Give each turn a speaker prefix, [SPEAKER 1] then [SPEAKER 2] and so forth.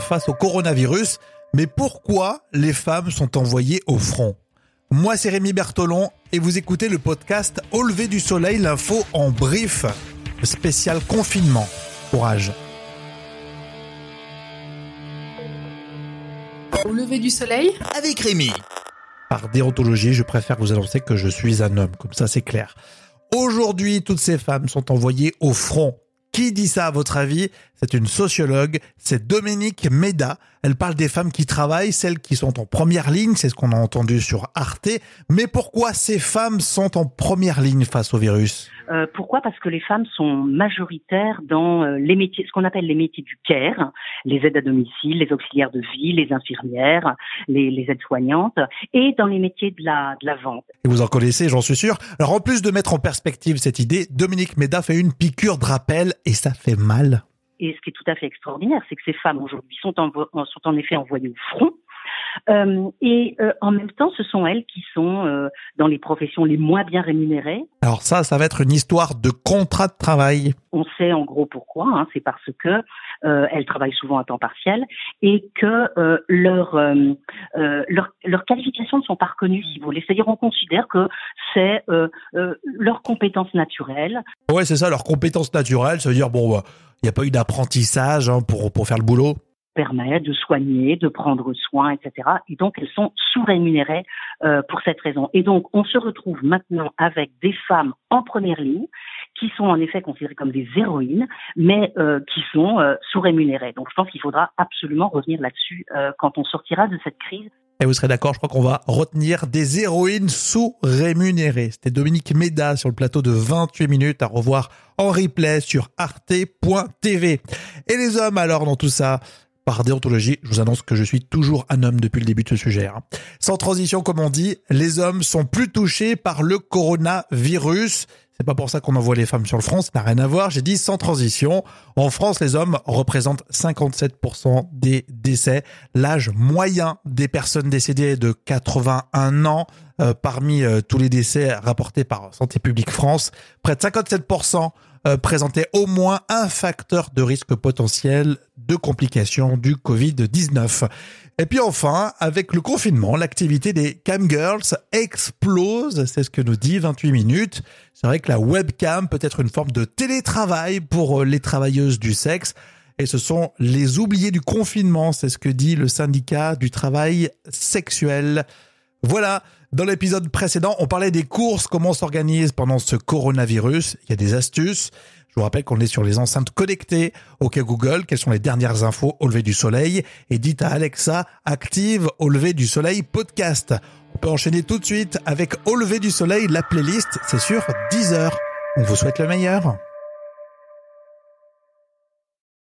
[SPEAKER 1] face au coronavirus. Mais pourquoi les femmes sont envoyées au front? Moi, c'est Rémi Bertolon et vous écoutez le podcast Au lever du soleil, l'info en brief, spécial confinement. Courage.
[SPEAKER 2] Au lever du soleil?
[SPEAKER 3] Avec Rémi.
[SPEAKER 1] Par déontologie, je préfère vous annoncer que je suis un homme, comme ça c'est clair. Aujourd'hui, toutes ces femmes sont envoyées au front qui dit ça à votre avis? C'est une sociologue, c'est Dominique Méda. Elle parle des femmes qui travaillent, celles qui sont en première ligne, c'est ce qu'on a entendu sur Arte. Mais pourquoi ces femmes sont en première ligne face au virus?
[SPEAKER 4] Euh, Pourquoi? Parce que les femmes sont majoritaires dans euh, les métiers, ce qu'on appelle les métiers du care, les aides à domicile, les auxiliaires de vie, les infirmières, les, les aides-soignantes, et dans les métiers de la, de la vente.
[SPEAKER 1] Et vous en connaissez, j'en suis sûr. Alors en plus de mettre en perspective cette idée, Dominique Méda fait une piqûre de rappel et ça fait mal.
[SPEAKER 4] Et ce qui est tout à fait extraordinaire, c'est que ces femmes aujourd'hui sont en, sont en effet envoyées au front. Euh, et euh, en même temps, ce sont elles qui sont euh, dans les professions les moins bien rémunérées.
[SPEAKER 1] Alors ça, ça va être une histoire de contrat de travail.
[SPEAKER 4] On sait en gros pourquoi. Hein, c'est parce que elles travaillent souvent à temps partiel et que leur, leur, leurs qualifications ne sont pas reconnues, si vous voulez. C'est-à-dire, on considère que c'est leur compétence naturelle.
[SPEAKER 1] Ouais, c'est ça, leur compétence naturelle. Ça veut dire bon. Bah, il n'y a pas eu d'apprentissage hein, pour, pour faire le boulot
[SPEAKER 4] permet de soigner, de prendre soin, etc. Et donc elles sont sous-rémunérées euh, pour cette raison. Et donc on se retrouve maintenant avec des femmes en première ligne qui sont en effet considérées comme des héroïnes, mais euh, qui sont euh, sous-rémunérées. Donc je pense qu'il faudra absolument revenir là-dessus euh, quand on sortira de cette crise.
[SPEAKER 1] Et vous serez d'accord, je crois qu'on va retenir des héroïnes sous-rémunérées. C'était Dominique Méda sur le plateau de 28 minutes à revoir en replay sur arte.tv. Et les hommes alors dans tout ça? Par déontologie, je vous annonce que je suis toujours un homme depuis le début de ce sujet. Hein. Sans transition, comme on dit, les hommes sont plus touchés par le coronavirus. C'est pas pour ça qu'on envoie les femmes sur le front, ça n'a rien à voir. J'ai dit sans transition. En France, les hommes représentent 57% des décès. L'âge moyen des personnes décédées est de 81 ans. Euh, parmi euh, tous les décès rapportés par Santé publique France, près de 57% euh, présentaient au moins un facteur de risque potentiel de complications du Covid-19. Et puis enfin, avec le confinement, l'activité des camgirls explose, c'est ce que nous dit 28 minutes. C'est vrai que la webcam peut être une forme de télétravail pour les travailleuses du sexe. Et ce sont les oubliés du confinement, c'est ce que dit le syndicat du travail sexuel. Voilà, dans l'épisode précédent, on parlait des courses, comment on s'organise pendant ce coronavirus. Il y a des astuces. Je vous rappelle qu'on est sur les enceintes connectées. OK Google, quelles sont les dernières infos au lever du soleil Et dites à Alexa, active au lever du soleil podcast. On peut enchaîner tout de suite avec au lever du soleil, la playlist, c'est sur 10 heures. On vous souhaite le meilleur.